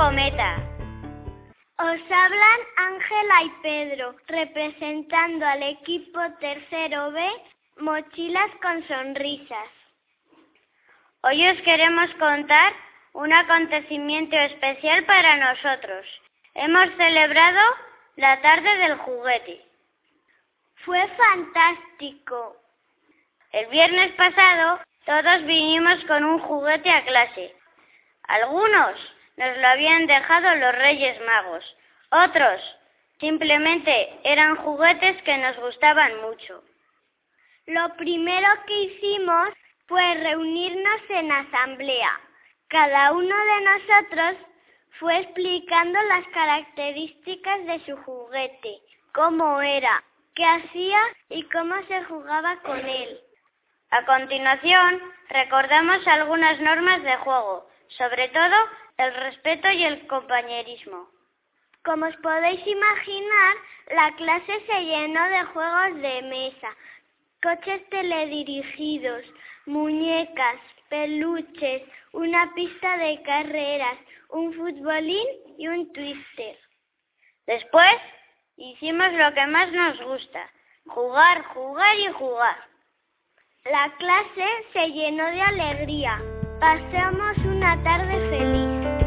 Cometa. Os hablan Ángela y Pedro, representando al equipo tercero B, Mochilas con Sonrisas. Hoy os queremos contar un acontecimiento especial para nosotros. Hemos celebrado la tarde del juguete. Fue fantástico. El viernes pasado todos vinimos con un juguete a clase. Algunos nos lo habían dejado los Reyes Magos. Otros simplemente eran juguetes que nos gustaban mucho. Lo primero que hicimos fue reunirnos en asamblea. Cada uno de nosotros fue explicando las características de su juguete, cómo era, qué hacía y cómo se jugaba con él. A continuación, recordamos algunas normas de juego, sobre todo el respeto y el compañerismo. Como os podéis imaginar, la clase se llenó de juegos de mesa, coches teledirigidos, muñecas, peluches, una pista de carreras, un futbolín y un twister. Después hicimos lo que más nos gusta, jugar, jugar y jugar. La clase se llenó de alegría. Pasamos una tarde feliz.